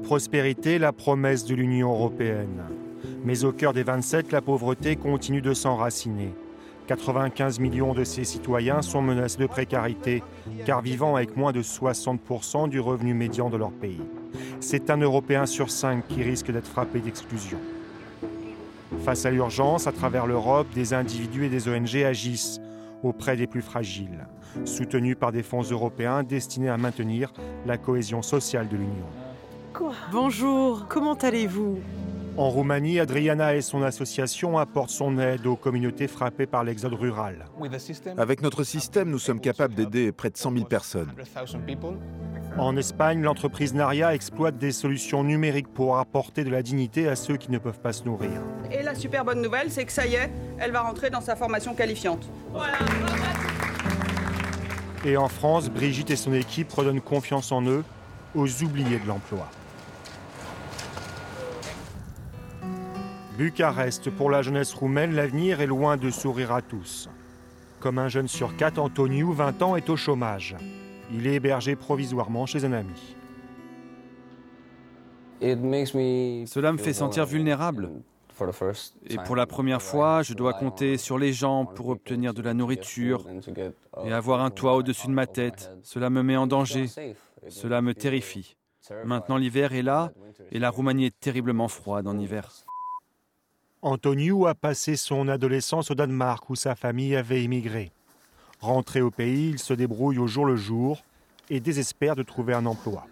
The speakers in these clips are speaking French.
Prospérité, la promesse de l'Union européenne. Mais au cœur des 27, la pauvreté continue de s'enraciner. 95 millions de ces citoyens sont menacés de précarité, car vivant avec moins de 60% du revenu médian de leur pays. C'est un Européen sur cinq qui risque d'être frappé d'exclusion. Face à l'urgence, à travers l'Europe, des individus et des ONG agissent auprès des plus fragiles, soutenus par des fonds européens destinés à maintenir la cohésion sociale de l'Union. Bonjour, comment allez-vous En Roumanie, Adriana et son association apportent son aide aux communautés frappées par l'exode rural. Avec notre système, nous sommes capables d'aider près de 100 000 personnes. En Espagne, l'entreprise Naria exploite des solutions numériques pour apporter de la dignité à ceux qui ne peuvent pas se nourrir. Et la super bonne nouvelle, c'est que ça y est, elle va rentrer dans sa formation qualifiante. Et en France, Brigitte et son équipe redonnent confiance en eux aux oubliés de l'emploi. Bucarest, pour la jeunesse roumaine, l'avenir est loin de sourire à tous. Comme un jeune sur quatre, Antoniou, 20 ans, est au chômage. Il est hébergé provisoirement chez un ami. Cela me fait sentir vulnérable. Et pour la première fois, je dois compter sur les gens pour obtenir de la nourriture et avoir un toit au-dessus de ma tête. Cela me met en danger. Cela me terrifie. Maintenant, l'hiver est là et la Roumanie est terriblement froide en hiver. Antoniou a passé son adolescence au Danemark où sa famille avait émigré. Rentré au pays, il se débrouille au jour le jour et désespère de trouver un emploi.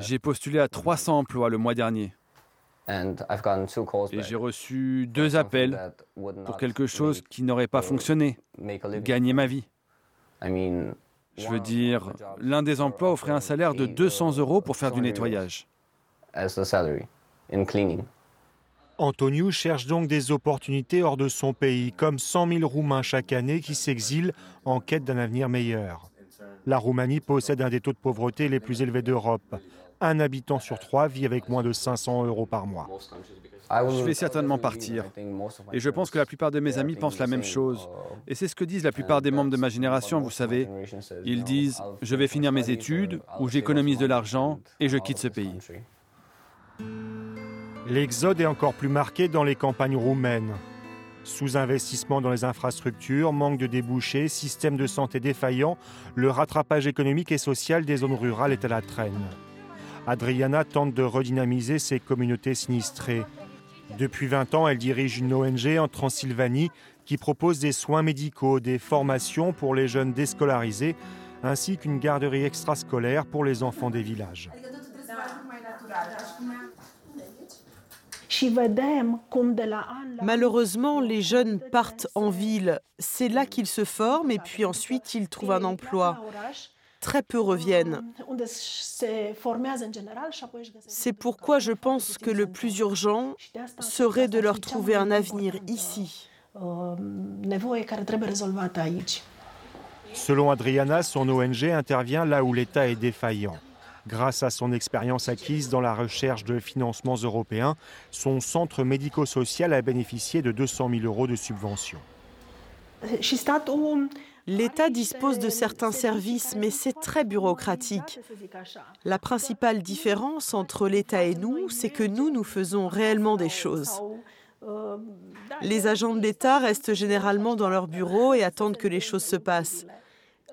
J'ai postulé à 300 emplois le mois dernier. Et j'ai reçu deux appels pour quelque chose qui n'aurait pas fonctionné, gagner ma vie. Je veux dire, l'un des emplois offrait un salaire de 200 euros pour faire du nettoyage. Antoniou cherche donc des opportunités hors de son pays, comme 100 000 Roumains chaque année qui s'exilent en quête d'un avenir meilleur. La Roumanie possède un des taux de pauvreté les plus élevés d'Europe. Un habitant sur trois vit avec moins de 500 euros par mois. Je vais certainement partir. Et je pense que la plupart de mes amis pensent la même chose. Et c'est ce que disent la plupart des membres de ma génération, vous savez. Ils disent, je vais finir mes études, ou j'économise de l'argent, et je quitte ce pays. L'exode est encore plus marqué dans les campagnes roumaines. Sous-investissement dans les infrastructures, manque de débouchés, système de santé défaillant, le rattrapage économique et social des zones rurales est à la traîne. Adriana tente de redynamiser ces communautés sinistrées. Depuis 20 ans, elle dirige une ONG en Transylvanie qui propose des soins médicaux, des formations pour les jeunes déscolarisés, ainsi qu'une garderie extrascolaire pour les enfants des villages. Malheureusement, les jeunes partent en ville. C'est là qu'ils se forment et puis ensuite ils trouvent un emploi. Très peu reviennent. C'est pourquoi je pense que le plus urgent serait de leur trouver un avenir ici. Selon Adriana, son ONG intervient là où l'État est défaillant. Grâce à son expérience acquise dans la recherche de financements européens, son centre médico-social a bénéficié de 200 000 euros de subventions. L'État dispose de certains services, mais c'est très bureaucratique. La principale différence entre l'État et nous, c'est que nous, nous faisons réellement des choses. Les agents de l'État restent généralement dans leur bureau et attendent que les choses se passent.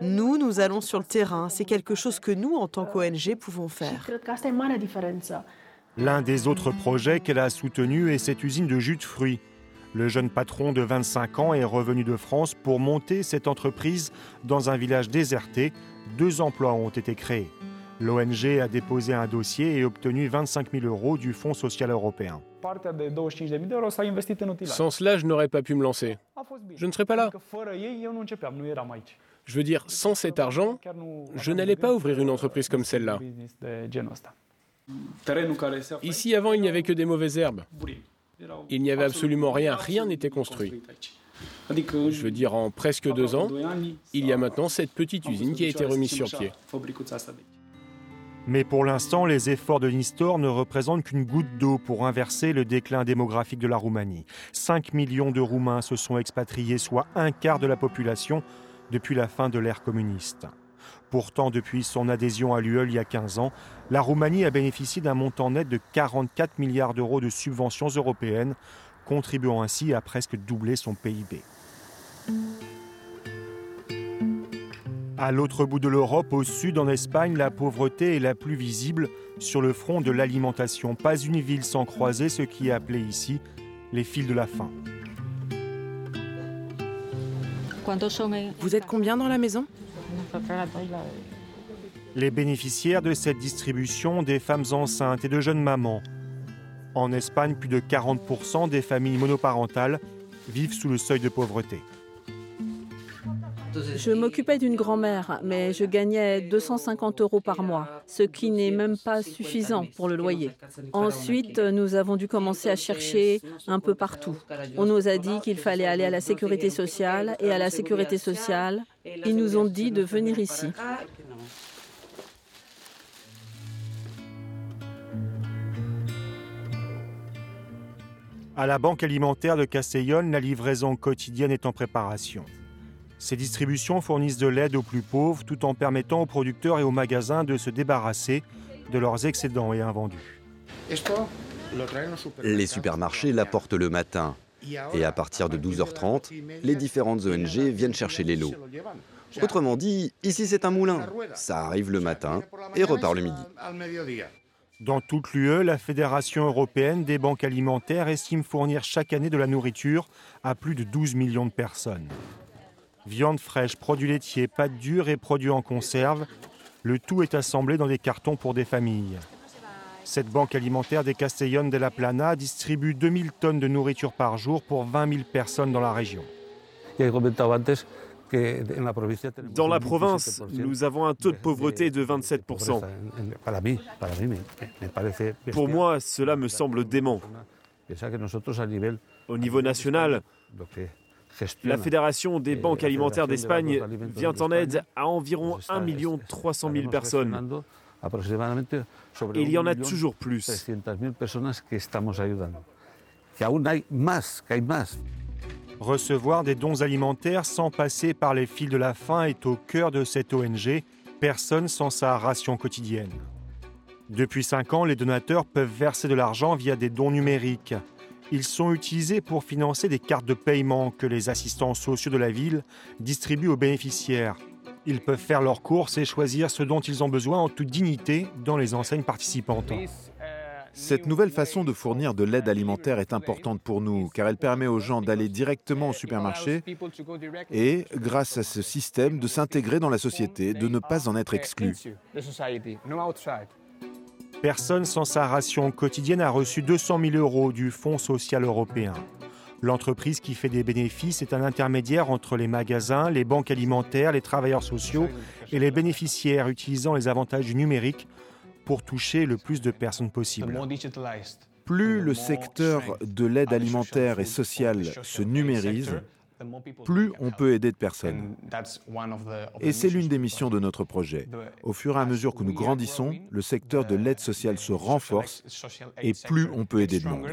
Nous, nous allons sur le terrain. C'est quelque chose que nous, en tant qu'ONG, pouvons faire. L'un des autres projets qu'elle a soutenu est cette usine de jus de fruits. Le jeune patron de 25 ans est revenu de France pour monter cette entreprise dans un village déserté. Deux emplois ont été créés. L'ONG a déposé un dossier et obtenu 25 000 euros du Fonds social européen. Sans cela, je n'aurais pas pu me lancer. Je ne serais pas là. Je veux dire, sans cet argent, je n'allais pas ouvrir une entreprise comme celle-là. Ici, avant, il n'y avait que des mauvaises herbes. Il n'y avait absolument rien, rien n'était construit. Je veux dire, en presque deux ans, il y a maintenant cette petite usine qui a été remise sur pied. Mais pour l'instant, les efforts de Nistor ne représentent qu'une goutte d'eau pour inverser le déclin démographique de la Roumanie. 5 millions de Roumains se sont expatriés, soit un quart de la population, depuis la fin de l'ère communiste. Pourtant, depuis son adhésion à l'UE il y a 15 ans, la Roumanie a bénéficié d'un montant net de 44 milliards d'euros de subventions européennes, contribuant ainsi à presque doubler son PIB. À l'autre bout de l'Europe, au sud, en Espagne, la pauvreté est la plus visible sur le front de l'alimentation. Pas une ville sans croiser ce qui est appelé ici les fils de la faim. Vous êtes combien dans la maison? Les bénéficiaires de cette distribution, des femmes enceintes et de jeunes mamans. En Espagne, plus de 40% des familles monoparentales vivent sous le seuil de pauvreté. Je m'occupais d'une grand-mère, mais je gagnais 250 euros par mois, ce qui n'est même pas suffisant pour le loyer. Ensuite, nous avons dû commencer à chercher un peu partout. On nous a dit qu'il fallait aller à la sécurité sociale et à la sécurité sociale, ils nous ont dit de venir ici. À la Banque alimentaire de Castellón, la livraison quotidienne est en préparation. Ces distributions fournissent de l'aide aux plus pauvres tout en permettant aux producteurs et aux magasins de se débarrasser de leurs excédents et invendus. Les supermarchés l'apportent le matin et à partir de 12h30, les différentes ONG viennent chercher les lots. Autrement dit, ici c'est un moulin. Ça arrive le matin et repart le midi. Dans toute l'UE, la Fédération européenne des banques alimentaires estime fournir chaque année de la nourriture à plus de 12 millions de personnes. Viande fraîche, produits laitiers, pâtes dures et produits en conserve, le tout est assemblé dans des cartons pour des familles. Cette banque alimentaire des Castellón de la Plana distribue 2000 tonnes de nourriture par jour pour 20 000 personnes dans la région. Dans la province, nous avons un taux de pauvreté de 27%. Pour moi, cela me semble dément. Au niveau national, la Fédération des banques alimentaires d'Espagne vient en aide à environ 1 300 000 personnes. Et il y en a toujours plus. Recevoir des dons alimentaires sans passer par les fils de la faim est au cœur de cette ONG, personne sans sa ration quotidienne. Depuis 5 ans, les donateurs peuvent verser de l'argent via des dons numériques. Ils sont utilisés pour financer des cartes de paiement que les assistants sociaux de la ville distribuent aux bénéficiaires. Ils peuvent faire leurs courses et choisir ce dont ils ont besoin en toute dignité dans les enseignes participantes. Cette nouvelle façon de fournir de l'aide alimentaire est importante pour nous car elle permet aux gens d'aller directement au supermarché et, grâce à ce système, de s'intégrer dans la société, de ne pas en être exclus. Personne sans sa ration quotidienne a reçu 200 000 euros du Fonds social européen. L'entreprise qui fait des bénéfices est un intermédiaire entre les magasins, les banques alimentaires, les travailleurs sociaux et les bénéficiaires utilisant les avantages du numérique pour toucher le plus de personnes possible. Plus le secteur de l'aide alimentaire et sociale se numérise, plus on peut aider de personnes. Et c'est l'une des missions de notre projet. Au fur et à mesure que nous grandissons, le secteur de l'aide sociale se renforce et plus on peut aider de monde.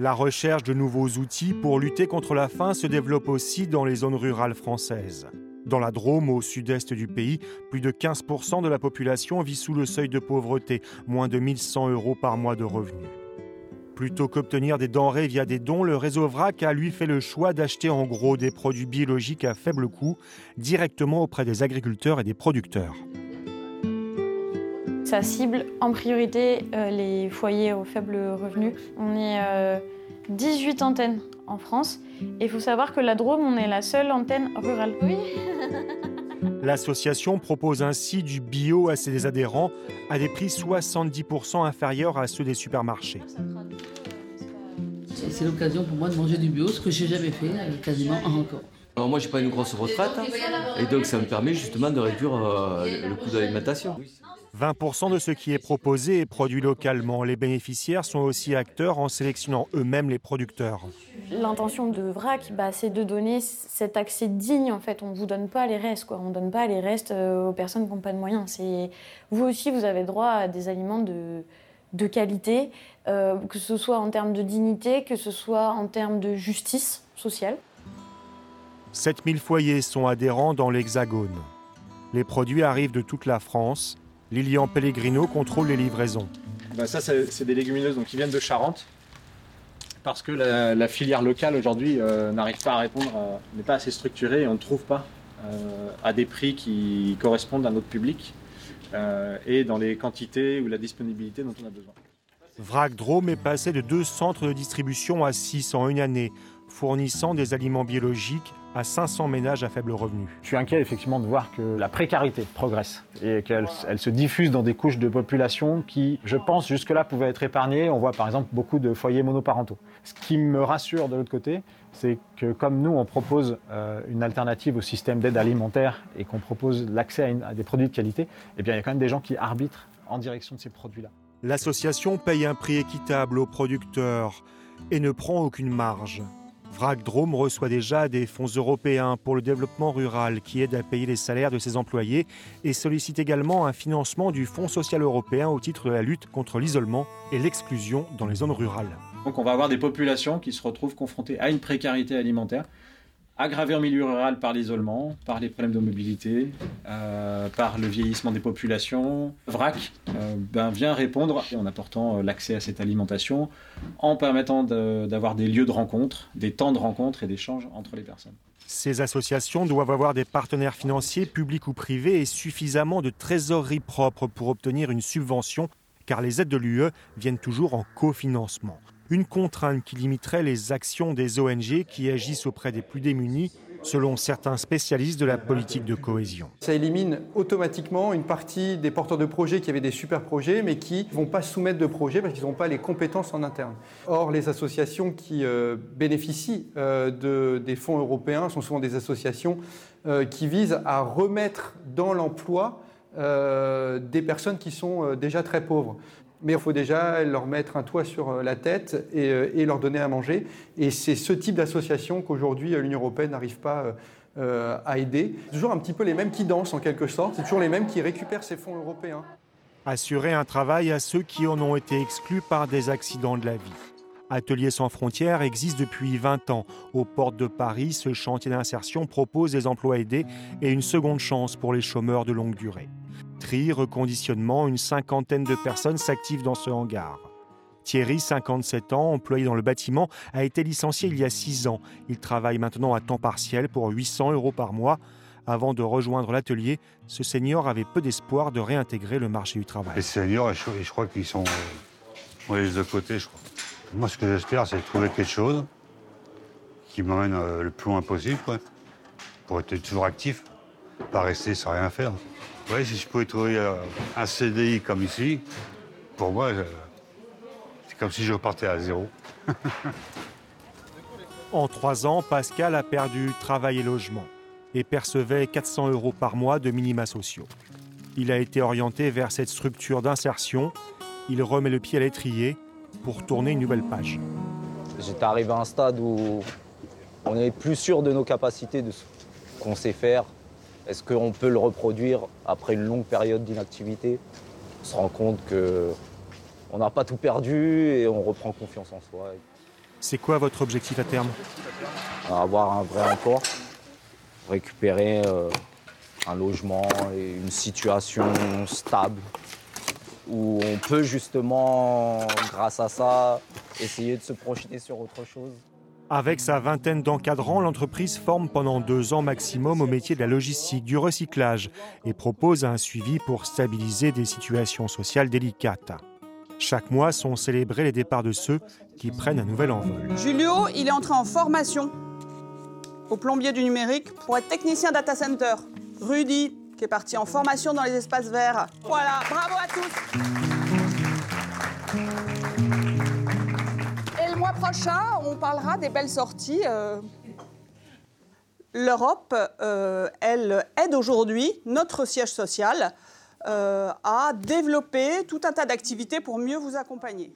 La recherche de nouveaux outils pour lutter contre la faim se développe aussi dans les zones rurales françaises. Dans la Drôme, au sud-est du pays, plus de 15% de la population vit sous le seuil de pauvreté, moins de 1100 euros par mois de revenus. Plutôt qu'obtenir des denrées via des dons, le réseau VRAC a lui fait le choix d'acheter en gros des produits biologiques à faible coût directement auprès des agriculteurs et des producteurs. Ça cible en priorité euh, les foyers aux faibles revenus. On est 18 euh, antennes en France et il faut savoir que la Drôme, on est la seule antenne rurale. Oui. L'association propose ainsi du bio à ses adhérents à des prix 70% inférieurs à ceux des supermarchés. C'est l'occasion pour moi de manger du bio, ce que j'ai jamais fait euh, quasiment encore. Alors moi, j'ai pas une grosse retraite, et donc ça me permet justement de réduire euh, le coût de l'alimentation. 20% de ce qui est proposé est produit localement. Les bénéficiaires sont aussi acteurs en sélectionnant eux-mêmes les producteurs. L'intention de VRAC, bah, c'est de donner cet accès digne. En fait, on ne vous donne pas les restes. Quoi. On ne donne pas les restes euh, aux personnes qui n'ont pas de moyens. Vous aussi, vous avez droit à des aliments de, de qualité, euh, que ce soit en termes de dignité, que ce soit en termes de justice sociale. 7000 foyers sont adhérents dans l'Hexagone. Les produits arrivent de toute la France. Lilian Pellegrino contrôle les livraisons. Bah ça, c'est des légumineuses donc, qui viennent de Charente parce que la, filière locale aujourd'hui euh, n'arrive pas à répondre, n'est pas assez structurée et on ne trouve pas euh, à des prix qui correspondent à notre public euh, et dans les quantités ou la disponibilité dont on a besoin. Vrac Drôme est passé de deux centres de distribution à six en une année, fournissant des aliments biologiques à 500 ménages à faible revenu. Je suis inquiet effectivement de voir que la précarité progresse et qu'elle elle se diffuse dans des couches de population qui, je pense, jusque-là pouvaient être épargnées. On voit par exemple beaucoup de foyers monoparentaux. Ce qui me rassure de l'autre côté, c'est que comme nous, on propose euh, une alternative au système d'aide alimentaire et qu'on propose l'accès à, à, des produits de qualité, eh bien, il y a quand même des gens qui arbitrent en direction de ces produits-là. L'association paye un prix équitable aux producteurs et ne prend aucune marge. Vrac Drôme reçoit déjà des fonds européens pour le développement rural qui aident à payer les salaires de ses employés et sollicite également un financement du Fonds social européen au titre de la lutte contre l'isolement et l'exclusion dans les zones rurales. Donc on va avoir des populations qui se retrouvent confrontées à une précarité alimentaire aggravé en milieu rural par l'isolement, par les problèmes de mobilité, euh, par le vieillissement des populations. VRAC euh, ben, vient répondre en apportant euh, l'accès à cette alimentation, en permettant d'avoir des lieux de rencontre, des temps de rencontre et d'échange entre les personnes. Ces associations doivent avoir des partenaires financiers, publics ou privés, et suffisamment de trésorerie propre pour obtenir une subvention, car les aides de l'UE viennent toujours en cofinancement une contrainte qui limiterait les actions des ONG qui agissent auprès des plus démunis selon certains spécialistes de la politique de cohésion. Ça élimine automatiquement une partie des porteurs de projets qui avaient des super projets mais qui ne vont pas soumettre de projets parce qu'ils n'ont pas les compétences en interne. Or, les associations qui euh, bénéficient euh, de, des fonds européens sont souvent des associations euh, qui visent à remettre dans l'emploi des personnes qui sont déjà très pauvres mais il faut déjà leur mettre un toit sur euh, la tête euh, et, leur donner à manger. Et c'est ce type d'association qu'aujourd'hui euh, l'Union européenne n'arrive pas à aider. Toujours un petit peu les mêmes qui dansent en quelque sorte, c'est toujours les mêmes qui récupèrent ces fonds européens. Assurer un travail à ceux qui en ont été exclus par des accidents de la vie. Ateliers sans frontières existe depuis 20 ans. Aux portes de Paris, ce chantier d'insertion propose des emplois aidés et une seconde chance pour les chômeurs de longue durée. Tri, reconditionnement, une cinquantaine de personnes s'activent dans ce hangar. Thierry, 57 ans, employé dans le bâtiment, a été licencié il y a 6 ans. Il travaille maintenant à temps partiel pour 800 euros par mois. Avant de rejoindre l'atelier, ce senior avait peu d'espoir de réintégrer le marché du travail. Les seniors, je, crois qu'ils sont les de côté, je crois. Moi, ce que j'espère, c'est trouver quelque chose qui m'emmène euh, le plus loin possible, pour être toujours actif, pas rester sans rien faire. Oui, si je pouvais trouver euh, un CDI comme ici, pour moi, c'est comme si je repartais à zéro. en trois ans, Pascal a perdu travail et logement et percevait 400 euros par mois de minima sociaux. Il a été orienté vers cette structure d'insertion. Il remet le pied à l'étrier pour tourner une nouvelle page. J'étais arrivé à un stade où on n'est plus sûr de nos capacités, de ce qu'on sait faire, est-ce qu'on peut le reproduire après une longue période d'inactivité? On se rend compte qu'on n'a pas tout perdu et on reprend confiance en soi. C'est quoi votre objectif à terme? Avoir un vrai emploi, récupérer euh, un logement et une situation stable où on peut justement, grâce à ça, essayer de se projeter sur autre chose. Avec sa vingtaine d'encadrants, l'entreprise forme pendant deux ans maximum au métier de la logistique, du recyclage et propose un suivi pour stabiliser des situations sociales délicates. Chaque mois sont célébrés les départs de ceux qui prennent un nouvel envol. Julio, il est entré en formation au plombier du numérique pour être technicien data center. Rudy, qui est parti en formation dans les espaces verts. Voilà, bravo à tous. Prochain, on parlera des belles sorties. Euh. L'Europe, euh, elle aide aujourd'hui notre siège social euh, à développer tout un tas d'activités pour mieux vous accompagner.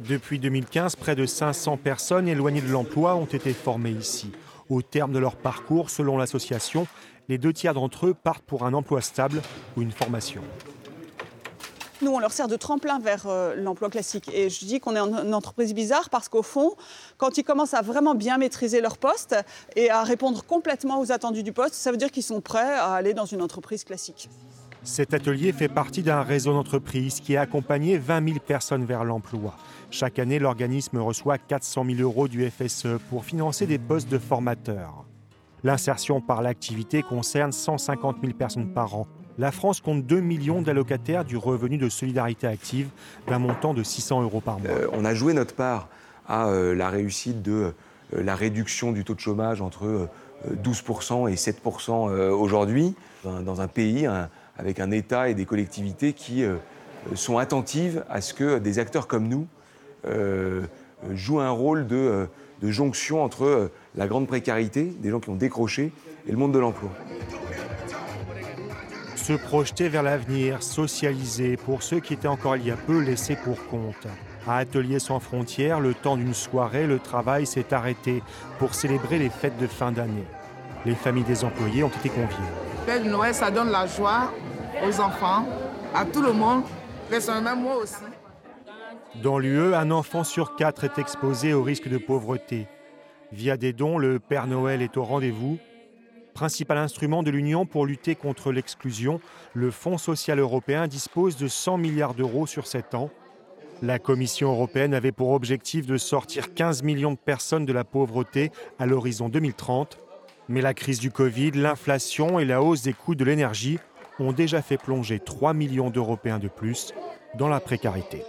Depuis 2015, près de 500 personnes éloignées de l'emploi ont été formées ici. Au terme de leur parcours, selon l'association, les deux tiers d'entre eux partent pour un emploi stable ou une formation. Nous, on leur sert de tremplin vers euh, l'emploi classique. Et je dis qu'on est une entreprise bizarre parce qu'au fond, quand ils commencent à vraiment bien maîtriser leur poste et à répondre complètement aux attendus du poste, ça veut dire qu'ils sont prêts à aller dans une entreprise classique. Cet atelier fait partie d'un réseau d'entreprises qui a accompagné 20 000 personnes vers l'emploi. Chaque année, l'organisme reçoit 400 000 euros du FSE pour financer des postes de formateurs. L'insertion par l'activité concerne 150 000 personnes par an. La France compte 2 millions d'allocataires du revenu de solidarité active d'un montant de 600 euros par mois. Euh, on a joué notre part à euh, la réussite de euh, la réduction du taux de chômage entre 12% et 7% aujourd'hui, dans un pays avec un État et des collectivités qui sont attentives à ce que des acteurs comme nous jouent un rôle de, de jonction entre la grande précarité, des gens qui ont décroché, et le monde de l'emploi. Se projeter vers l'avenir, socialiser pour ceux qui étaient encore il y a peu laissés pour compte. À Atelier sans frontières, le temps d'une soirée, le travail s'est arrêté pour célébrer les fêtes de fin d'année. Les familles des employés ont été conviées. Fête de Noël, ça donne la joie aux enfants, à tout le monde, même moi aussi. Dans l'UE, un enfant sur quatre est exposé au risque de pauvreté. Via des dons, le Père Noël est au rendez-vous. Principal instrument de l'Union pour lutter contre l'exclusion, le Fonds social européen dispose de 100 milliards d'euros sur 7 ans. La Commission européenne avait pour objectif de sortir 15 millions de personnes de la pauvreté à l'horizon 2030. Mais la crise du Covid, l'inflation et la hausse des coûts de l'énergie ont déjà fait plonger 3 millions d'Européens de plus dans la précarité.